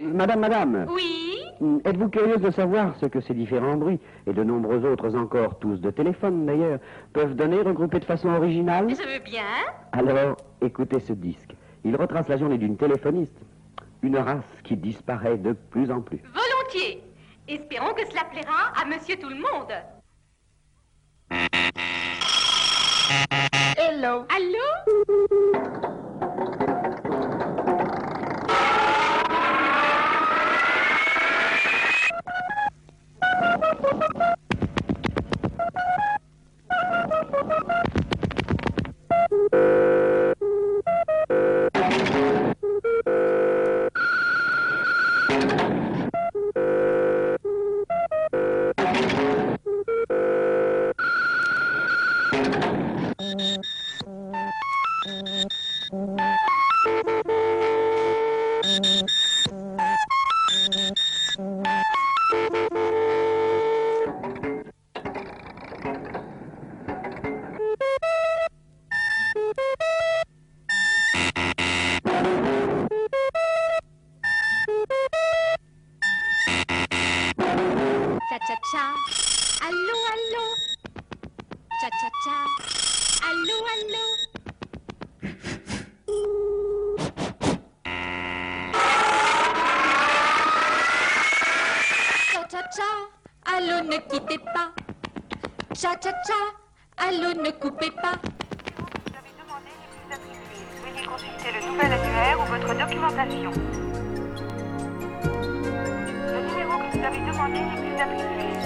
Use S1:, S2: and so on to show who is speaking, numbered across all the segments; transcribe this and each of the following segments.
S1: Madame, madame.
S2: Oui
S1: Hmm, Êtes-vous curieuse de savoir ce que ces différents bruits, et de nombreux autres encore, tous de téléphone d'ailleurs, peuvent donner regroupés de façon originale?
S2: Je veux bien.
S1: Alors, écoutez ce disque. Il retrace la journée d'une téléphoniste. Une race qui disparaît de plus en plus.
S2: Volontiers. Espérons que cela plaira à monsieur tout le monde.
S3: Hello.
S2: Allô?
S4: Thank you.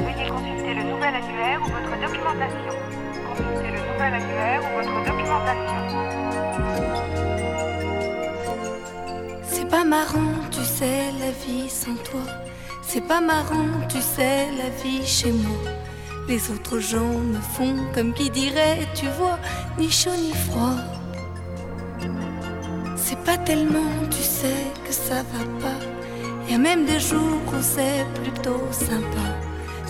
S4: Veuillez consulter le nouvel annuaire ou votre documentation. Consultez le nouvel annuaire ou votre documentation.
S5: C'est pas marrant, tu sais, la vie sans toi. C'est pas marrant, tu sais, la vie chez moi. Les autres gens me font comme qui dirait, tu vois, ni chaud ni froid. C'est pas tellement, tu sais, que ça va pas. Y a même des jours où c'est plutôt sympa.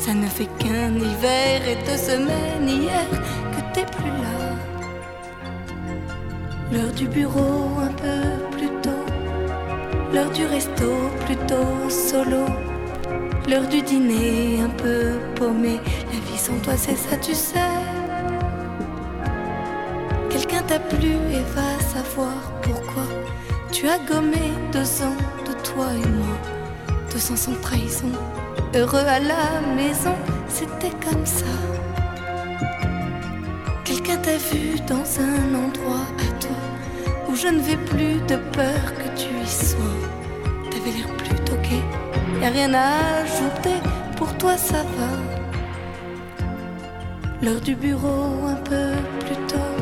S5: Ça ne fait qu'un hiver et deux semaines hier que t'es plus là. L'heure du bureau un peu plus tôt. L'heure du resto plutôt solo. L'heure du dîner un peu paumé. La vie sans toi, c'est ça, tu sais. Quelqu'un t'a plu et va savoir pourquoi. Tu as gommé deux ans de toi et moi. Deux ans sans trahison. Heureux à la maison, c'était comme ça. Quelqu'un t'a vu dans un endroit à toi où je ne vais plus de peur que tu y sois. T'avais l'air plus toqué, y a rien à ajouter, pour toi ça va. L'heure du bureau un peu plus tôt,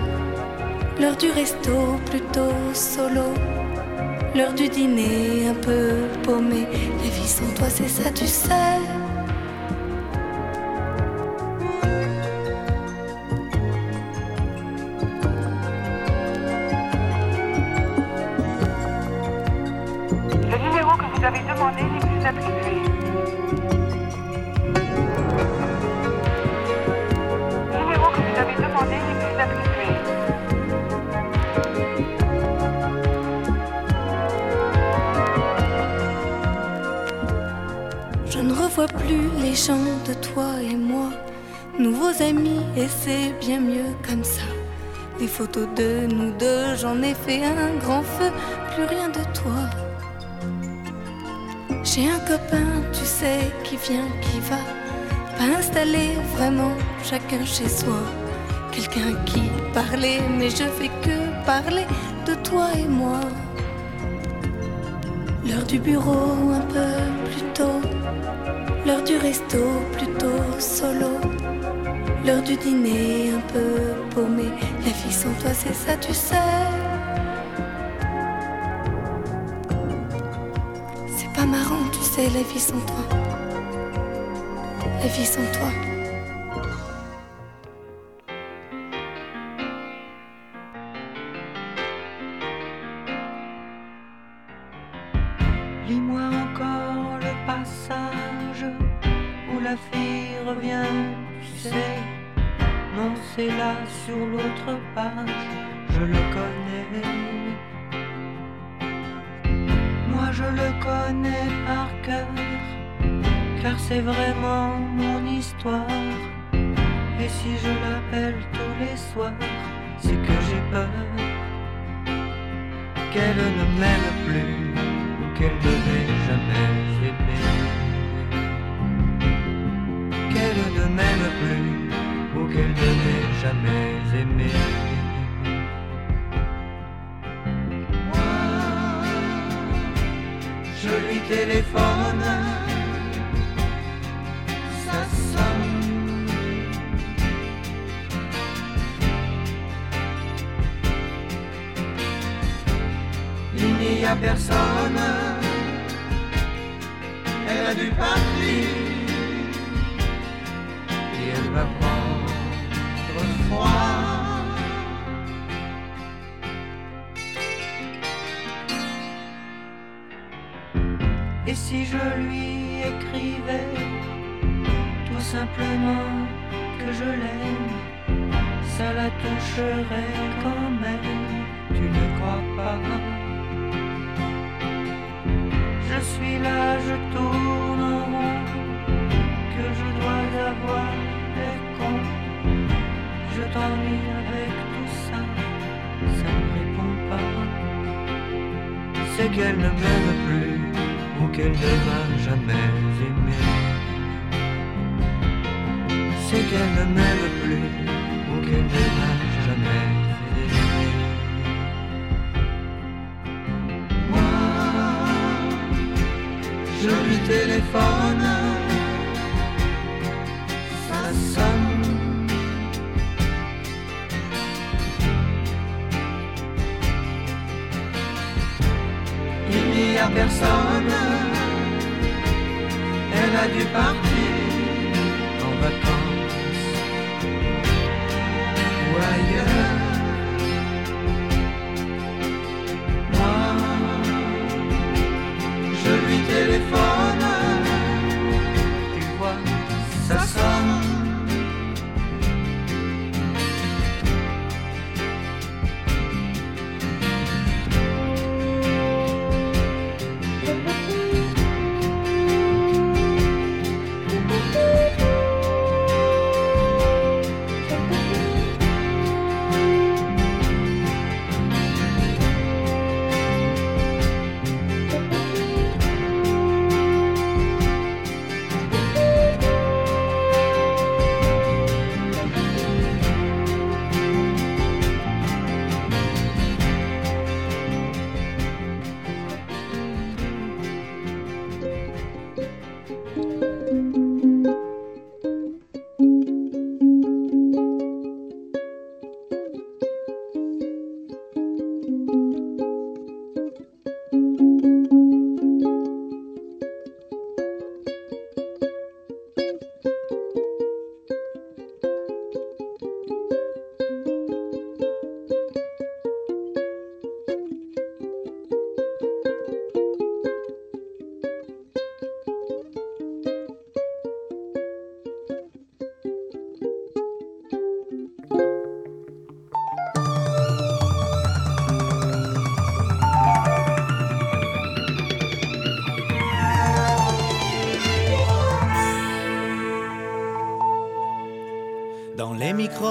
S5: l'heure du resto plutôt solo, l'heure du dîner un peu paumé. La vie sans toi c'est ça, tu sais.
S4: Plus
S5: les gens de toi et moi, nouveaux amis, et c'est bien mieux comme ça. Les photos de nous deux, j'en ai fait un grand feu, plus rien de toi. J'ai un copain, tu sais, qui vient, qui va, pas installé vraiment, chacun chez soi. Quelqu'un qui parlait, mais je fais que parler de toi et moi. L'heure du bureau un peu plus tôt, l'heure du resto plutôt solo, l'heure du dîner un peu paumé. La vie sans toi, c'est ça, tu sais. C'est pas marrant, tu sais, la vie sans toi. La vie sans toi.
S6: Je lui téléphone, ça sonne. Il n'y a personne, elle a dû partir si je lui écrivais tout simplement que je l'aime, ça la toucherait quand même, tu ne crois pas Je suis là, je tourne en rond, que je dois avoir l'air con. Je t'ennuie avec tout ça, ça ne répond pas. C'est qu'elle ne m'aime plus ou qu'elle ne m'a jamais aimé. C'est qu'elle ne m'aime plus ou qu'elle ne m'a jamais aimé. Moi, je lui téléphone, personne. Elle a dû partir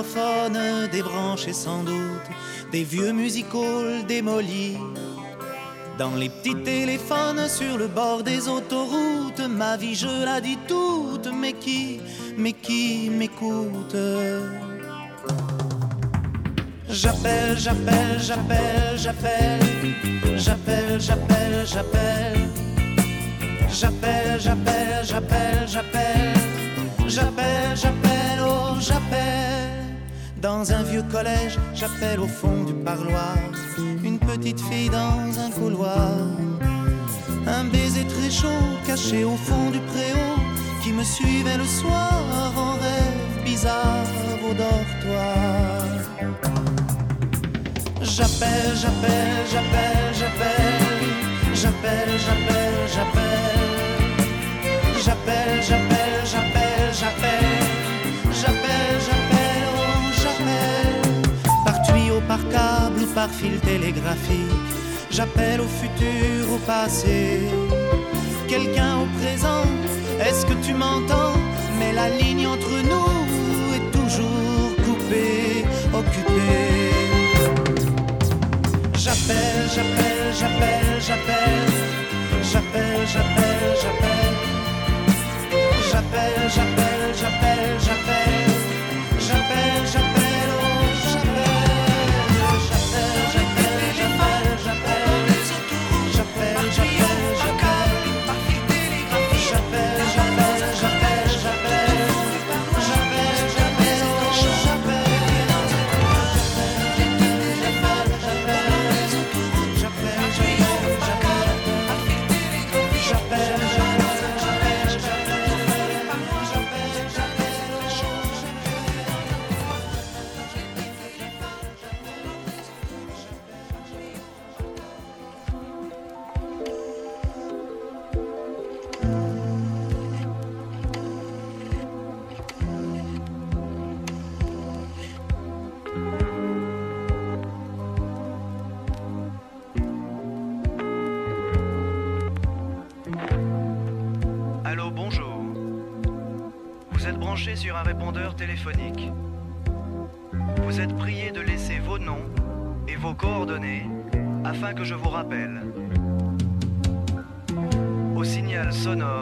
S3: les microphones débranchés sans doute, des vieux music-halls démolis. Dans les petits téléphones sur le bord des autoroutes, ma vie je la dis toute, mais qui, mais qui m'écoute? J'appelle, j'appelle, j'appelle, j'appelle, j'appelle, j'appelle, j'appelle, j'appelle, j'appelle, j'appelle, j'appelle, j'appelle, j'appelle, oh j'appelle. Dans un vieux collège, j'appelle au fond du parloir une petite fille dans un couloir. Un baiser très chaud caché au fond du préau qui me suivait le soir en rêve bizarre au dortoir. J'appelle, j'appelle, j'appelle, j'appelle, j'appelle, j'appelle, j'appelle, par fil télégraphique, j'appelle au futur, au passé, quelqu'un au présent, est-ce que tu m'entends? m'entend, mais la ligne entre nous est toujours coupée, occupée. J'appelle, j'appelle, j'appelle, j'appelle, j'appelle, j'appelle. J'appelle, j'appelle, j'appelle, j'appelle, j'appelle,
S7: Sur un répondeur téléphonique. Vous êtes prié de laisser vos noms et vos coordonnées afin que je vous rappelle. Au signal sonore,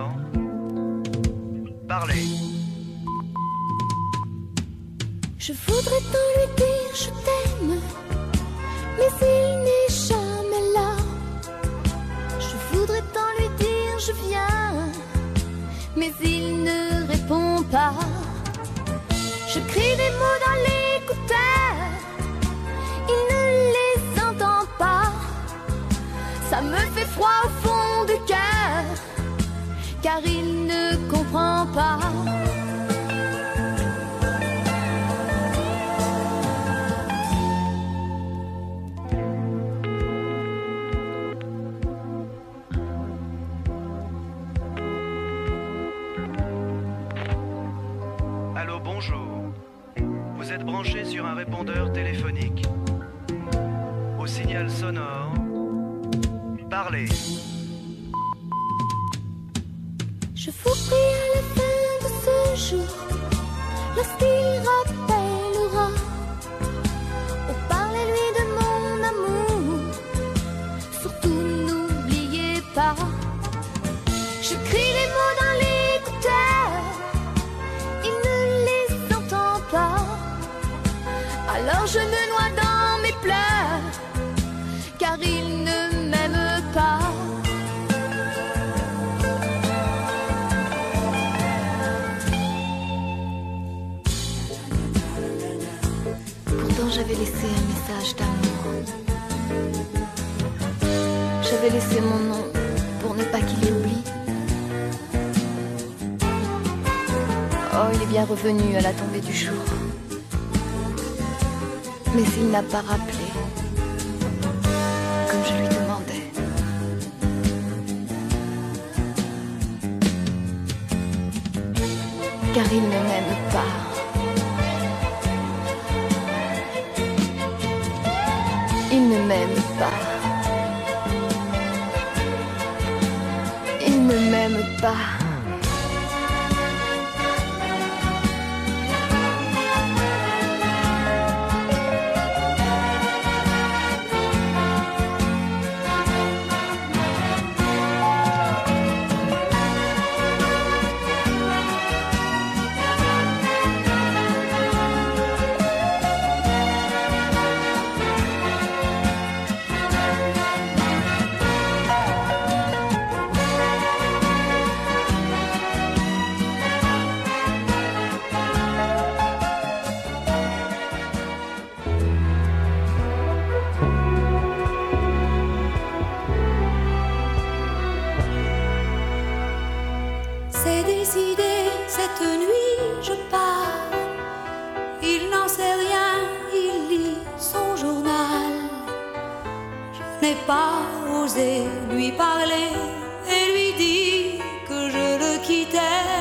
S8: message d'amour. J'avais laissé mon nom pour ne pas qu'il l'oublie. Oh, il est bien revenu à la tombée du jour. Mais il n'a pas rappelé,
S5: C'est décidé, cette nuit je pars. Il n'en sait rien, il lit son journal. Je n'ai pas osé lui parler et lui dire que je le quittais.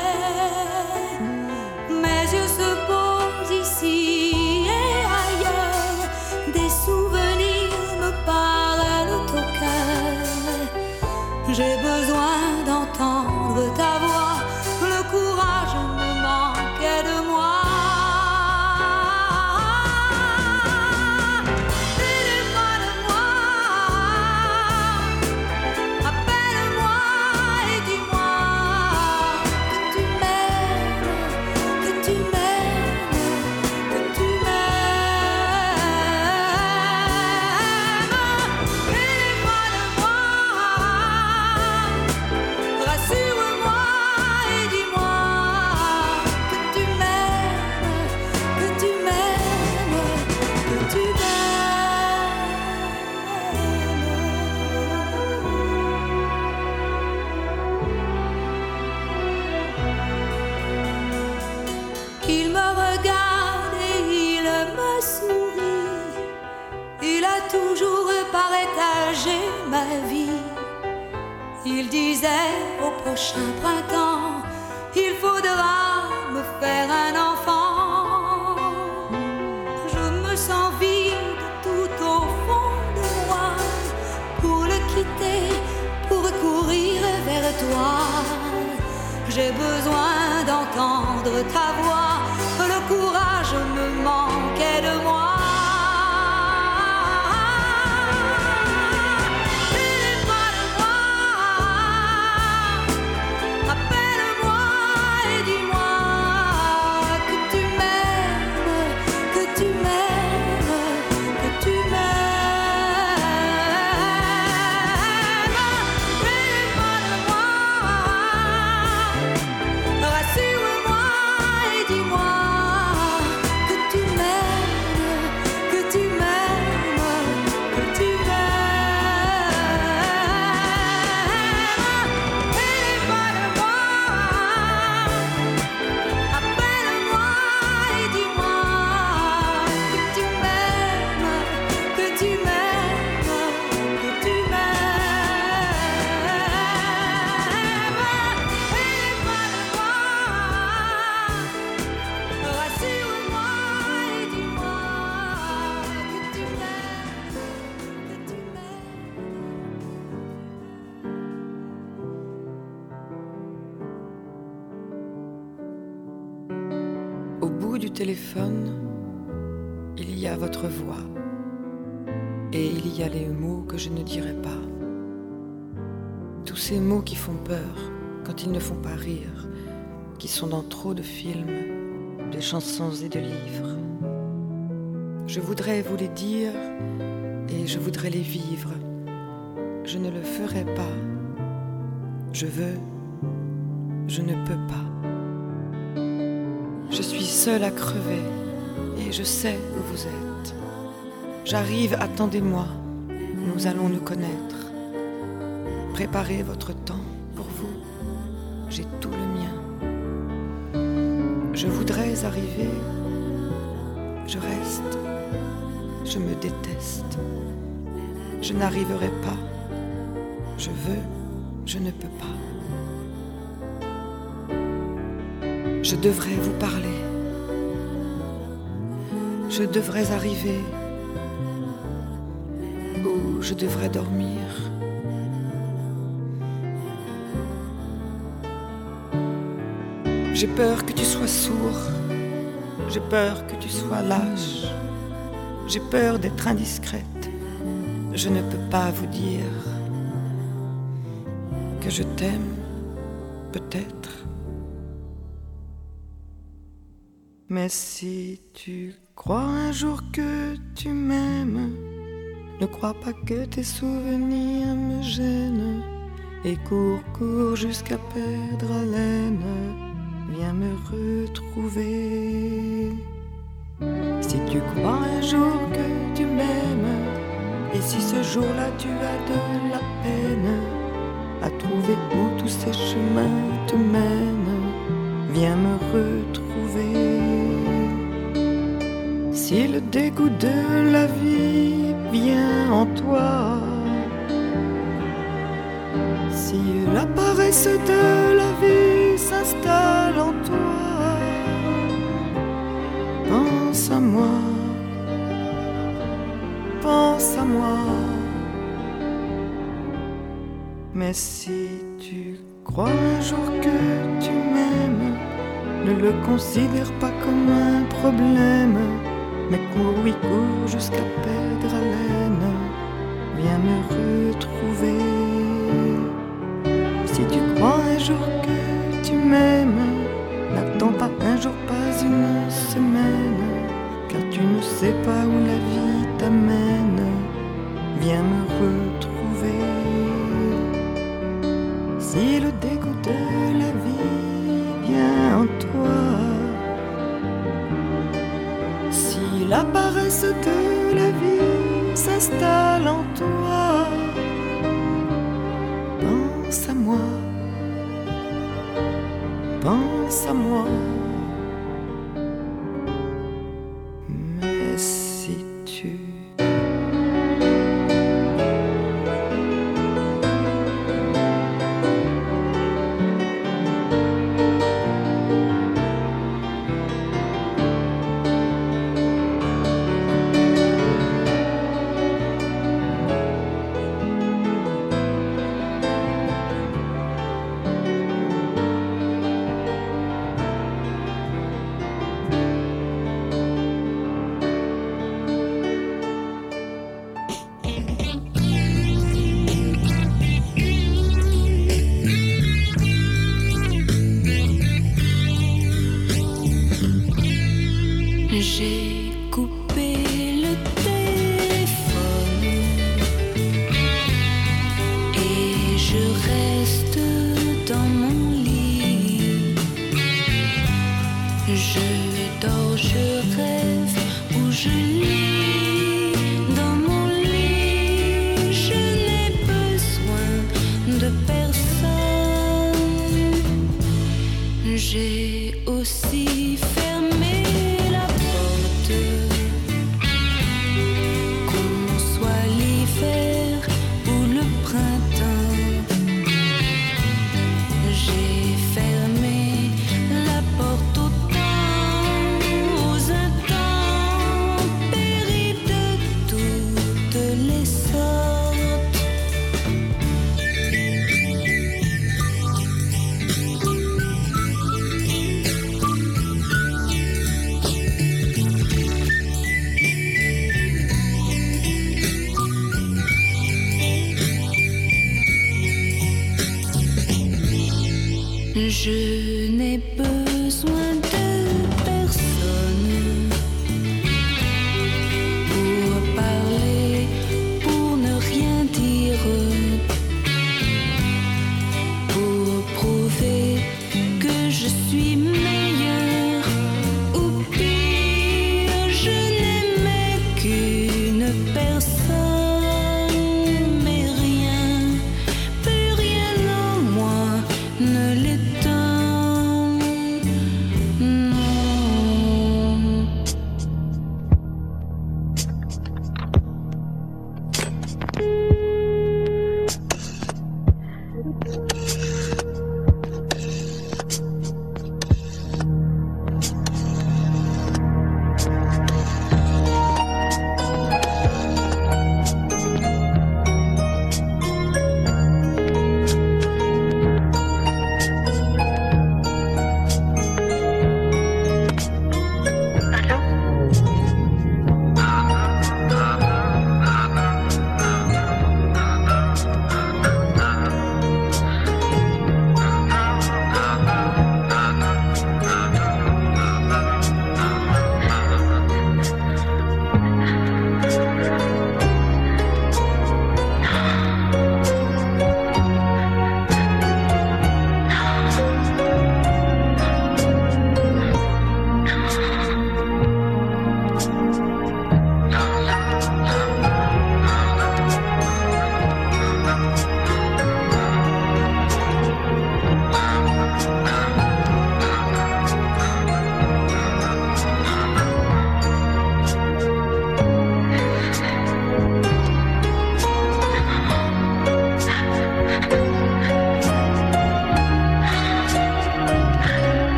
S5: D'entendre ta voix,
S9: font peur quand ils ne font pas rire, qui sont dans trop de films, de chansons et de livres. Je voudrais vous les dire et je voudrais les vivre. Je ne le ferai pas. Je veux, je ne peux pas. Je suis seule à crever et je sais où vous êtes. J'arrive, attendez-moi, nous allons nous connaître. Préparez votre temps j'ai tout le mien. Je voudrais arriver, je reste, je me déteste. Je n'arriverai pas, je veux, je ne peux pas. Je devrais vous parler. Je devrais arriver. Ou je devrais dormir. J'ai peur que tu sois sourd. J'ai peur que tu sois lâche. J'ai peur d'être indiscrète. Je ne peux pas vous dire que je t'aime, peut-être. Mais si tu crois un jour que tu m'aimes, ne crois pas que tes souvenirs me gênent. Et cours, cours jusqu'à perdre haleine, viens me retrouver. Si tu crois un jour que tu m'aimes, et si ce jour-là tu as de la peine à trouver où tous ces chemins te mènent, viens me retrouver. Si le dégoût de la vie vient en toi, si la paresse de la vie s'installe en toi, pense à moi, pense à moi. Mais si tu crois un jour que tu m'aimes, ne le considère pas comme un problème, mais cours, oui, cours jusqu'à perdre haleine, viens me retrouver. Si tu crois un jour que tu m'aimes, n'attends pas un jour, pas une semaine, car tu ne sais pas où la vie t'amène, viens me retrouver. Si le dégoût de la vie vient en toi, si la paresse de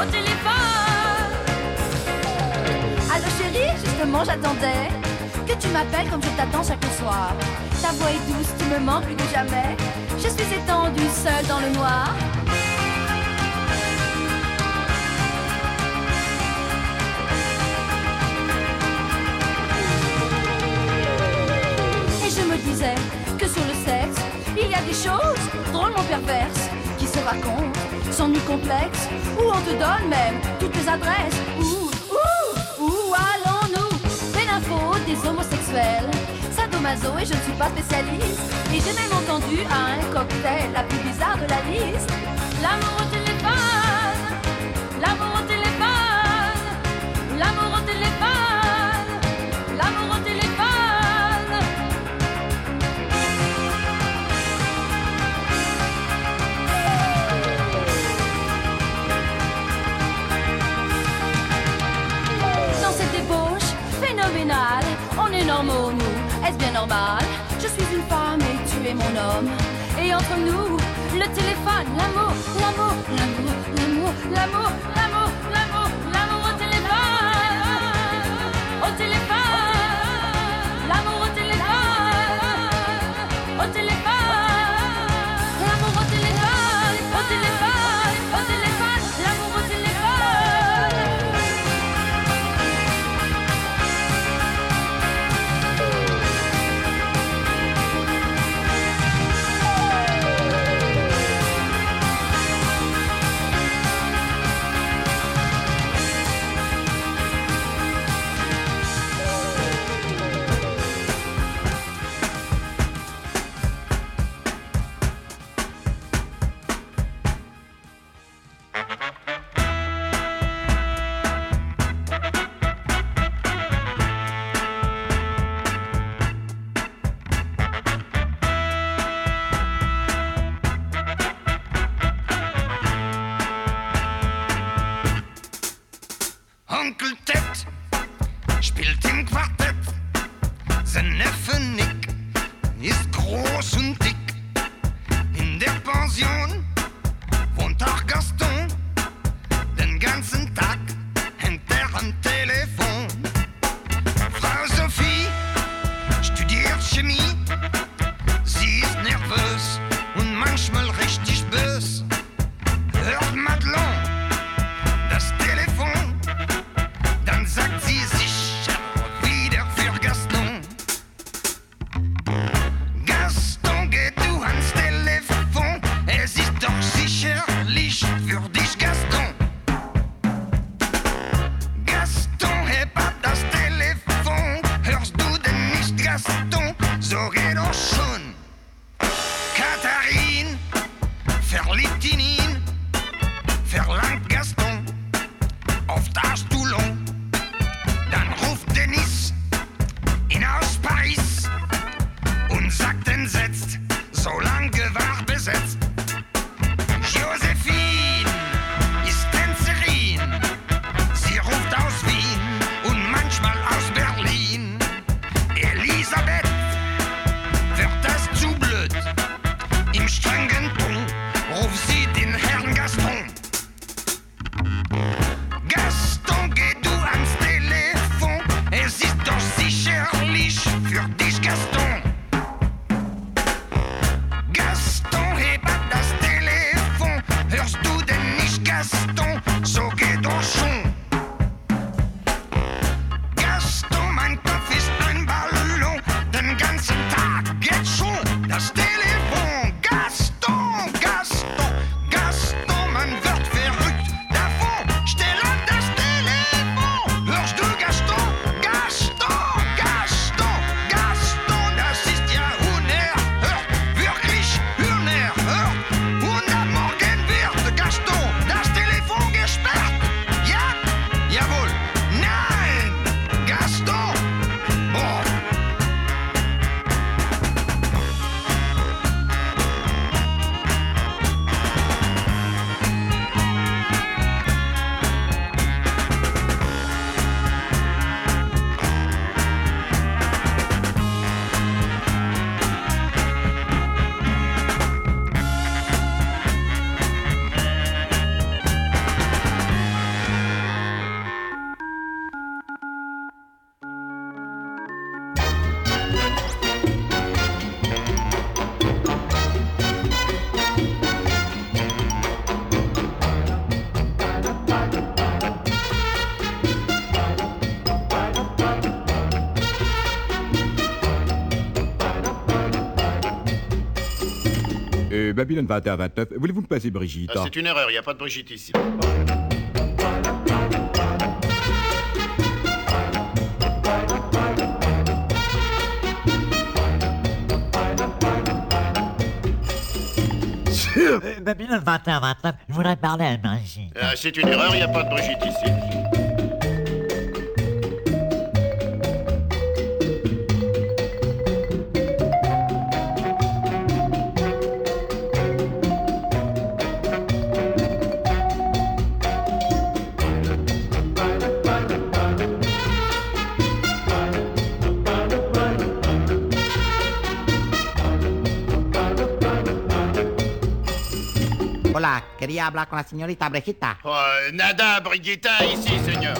S7: au téléphone. Allô chérie, justement j'attendais que tu m'appelles comme je t'attends chaque soir. Ta voix est douce, tu me manques plus que jamais. Je suis étendue seule dans le noir. Et je me disais que sur le sexe, il y a des choses drôlement perverses qui se racontent sans nul complexe, où on te donne même toutes les adresses. Où, où, où allons-nous? Des infos des homosexuels, sadomaso et je ne suis pas spécialiste. Et j'ai même entendu à un cocktail la plus bizarre de la liste. L'amour au téléphone, bien normal Je suis une femme et tu es mon homme. Et entre nous, le téléphone, l'amour, l'amour, l'amour, l'amour, l'amour, l'amour, l'amour, l'amour au téléphone. Au téléphone. L'amour au téléphone. Au téléphone. L'amour au téléphone. Au téléphone.
S10: Euh, Babylone 21-29, voulez-vous me passer Brigitte
S11: Ah, c'est une erreur, il n'y a pas de Brigitte ici.
S12: Euh, Babylone 21-29, je voudrais parler à Brigitte.
S11: Ah, c'est une erreur, il n'y a pas de Brigitte ici.
S13: Quería hablar con la señorita Brejita.
S11: Oh, nada, Brigitta, ici, señor.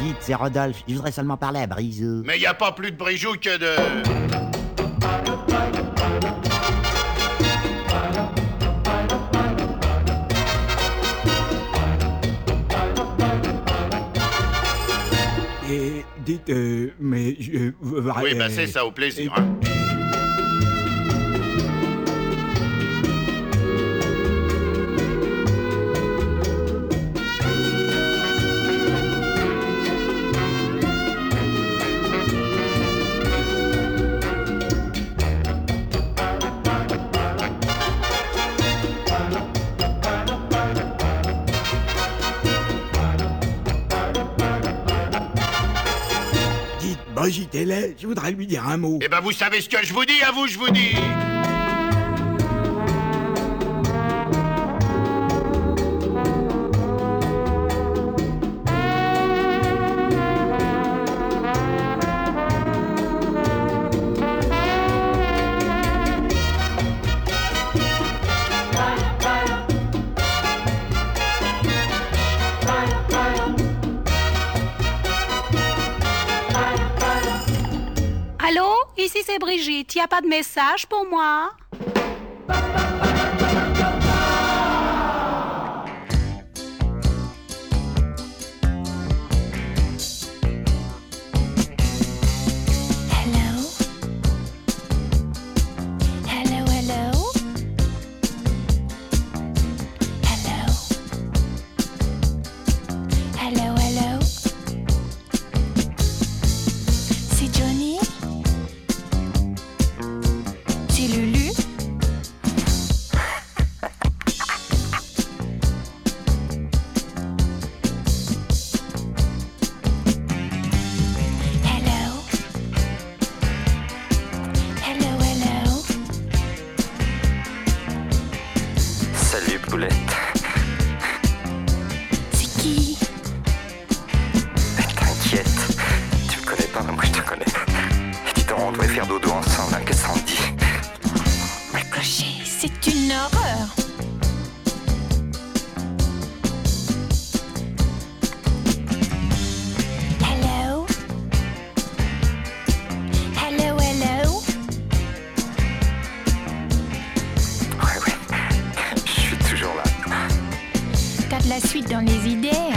S13: Dites, c'est Rodolphe, je voudrais seulement parler à Brisou.
S11: Mais il n'y a pas plus de Brijou que de...
S10: dites, euh, mais je...
S11: Oui, bah c'est ça, au plaisir. hein.
S10: Brigitte est je voudrais lui dire un mot.
S11: Eh ben, vous savez ce que je vous dis, à vous, je vous dis.
S14: Brigitte. Y a pas de message pour moi
S15: la suite dans les idées,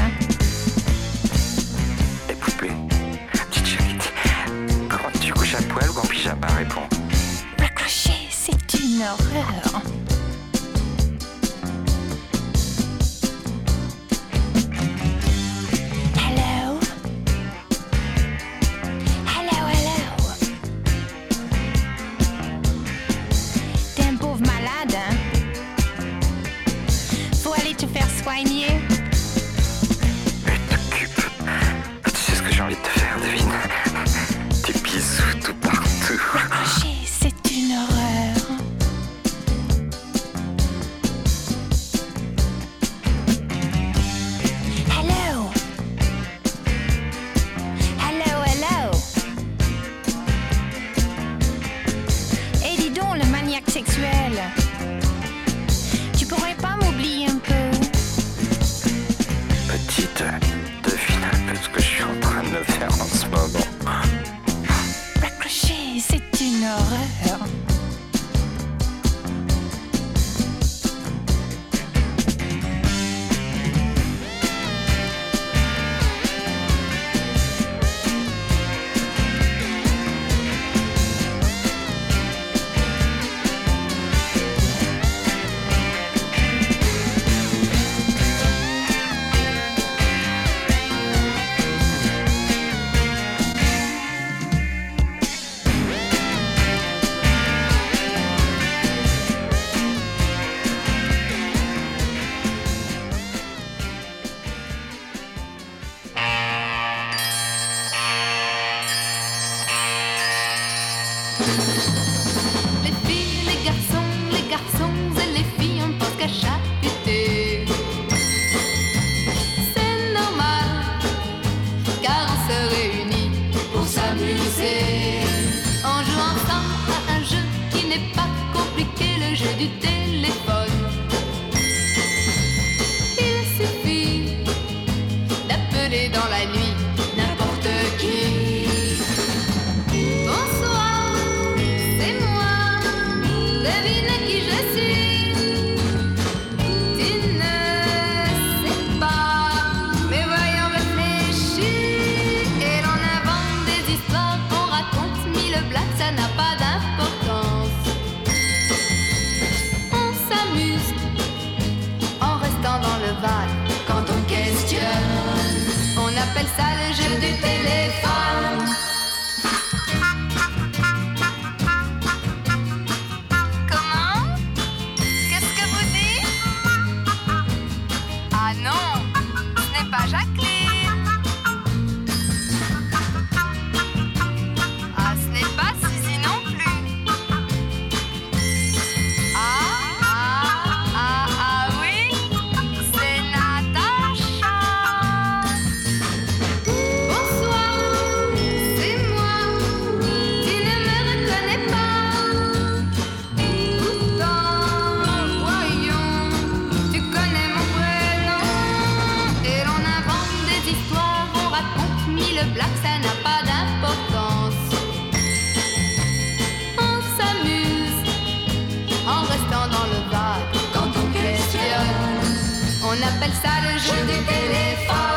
S7: téléphone. Ne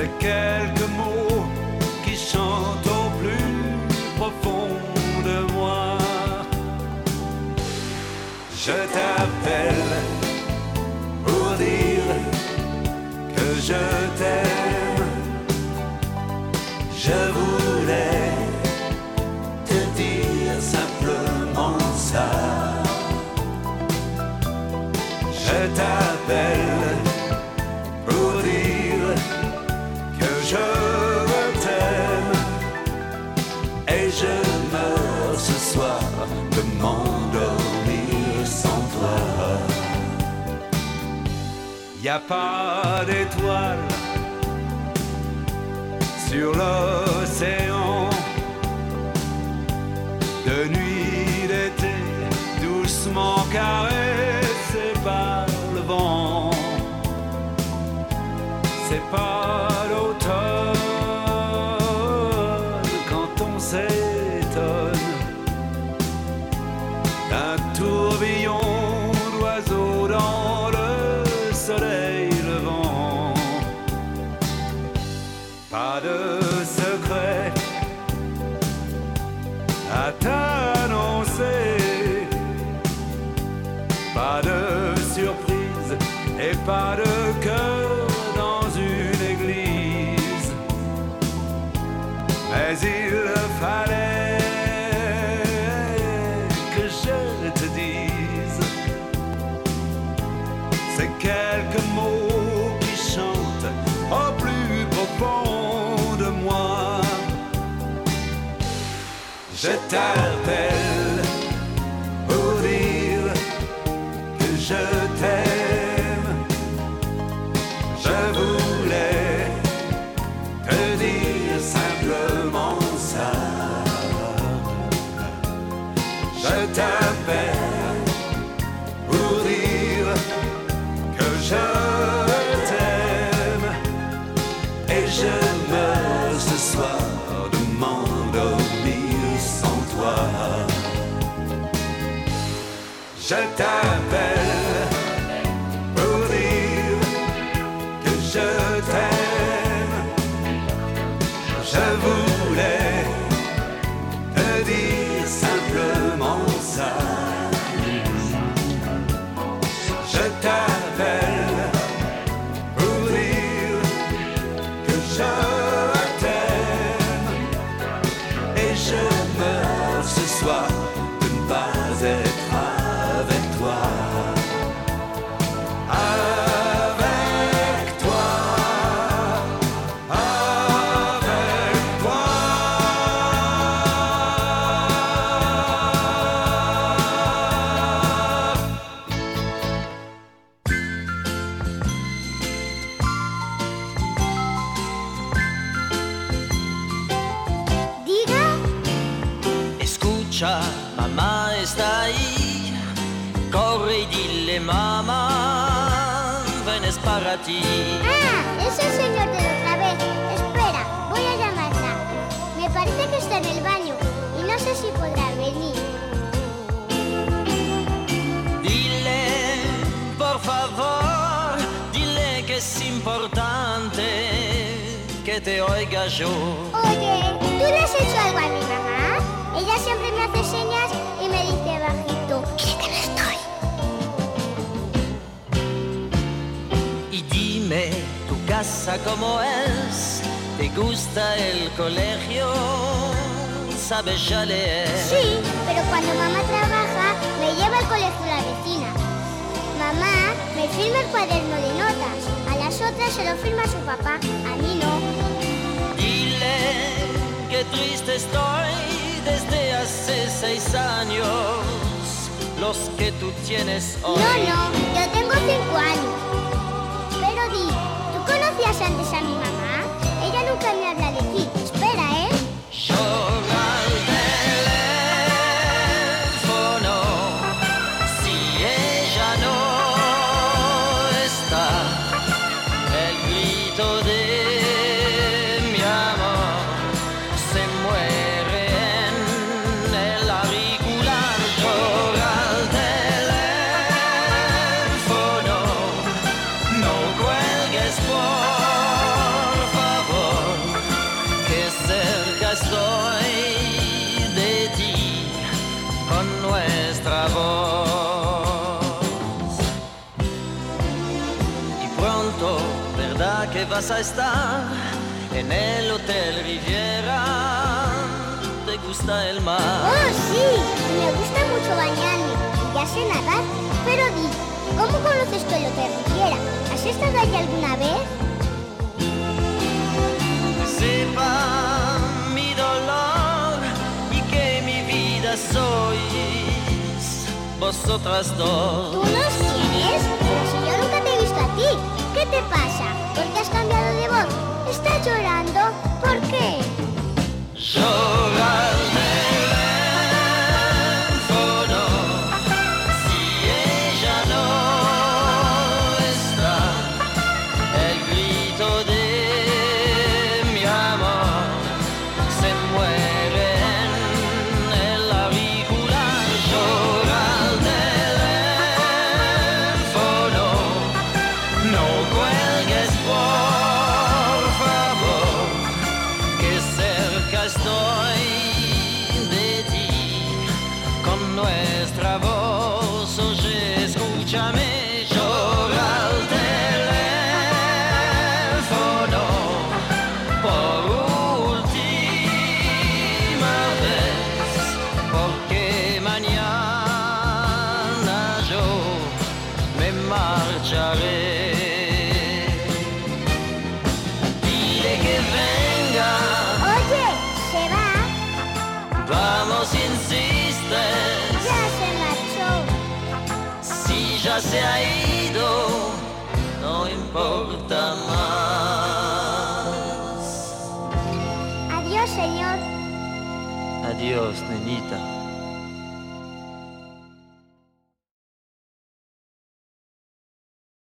S7: C'est
S16: quelques mots qui chantent au plus profond de moi. Je t'appelle pour dire que je t'aime. Je voulais a pas d'étoiles sur l'océan de nuit d'été doucement caressé par le vent. C'est pas Je t'appelle Je
S17: ah, es el señor de la otra vez. Espera, voy a llamarla. Me parece que está en el baño y no sé si podrá venir.
S18: Dile, por favor, dile que es importante que te oiga yo.
S17: Oye, ¿tú le has hecho algo a mi mamá? Ella siempre me hace señas
S18: casa cómo es, ¿te gusta el colegio? ¿Sabes ya leer?
S17: Sí, pero cuando mamá trabaja, me lleva al colegio la vecina. Mamá me firma el cuaderno de notas. A las otras se lo firma su papá, a mí no.
S18: Dile que triste estoy desde hace seis años, los que tú tienes
S17: No,
S18: hoy.
S17: no, yo tengo cinco años. Pero di, ¿tú conocías antes a mi mamá? Ella nunca me habla
S18: vas a estar en el Hotel Riviera. ¿Te gusta el mar?
S17: Oh, sí, me gusta mucho bañarme. Ya sé nadar, pero di, ¿cómo conoces tú el Hotel Riviera? ¿Has estado allí alguna vez?
S18: sepa mi dolor y que mi vida sois vosotras dos.
S17: ¿Tú no tienes? Pero si yo nunca te he visto a ti. ¿Qué te pasa? ¿Por qué has cambiado de voz? ¿Estás llorando? ¿Por qué?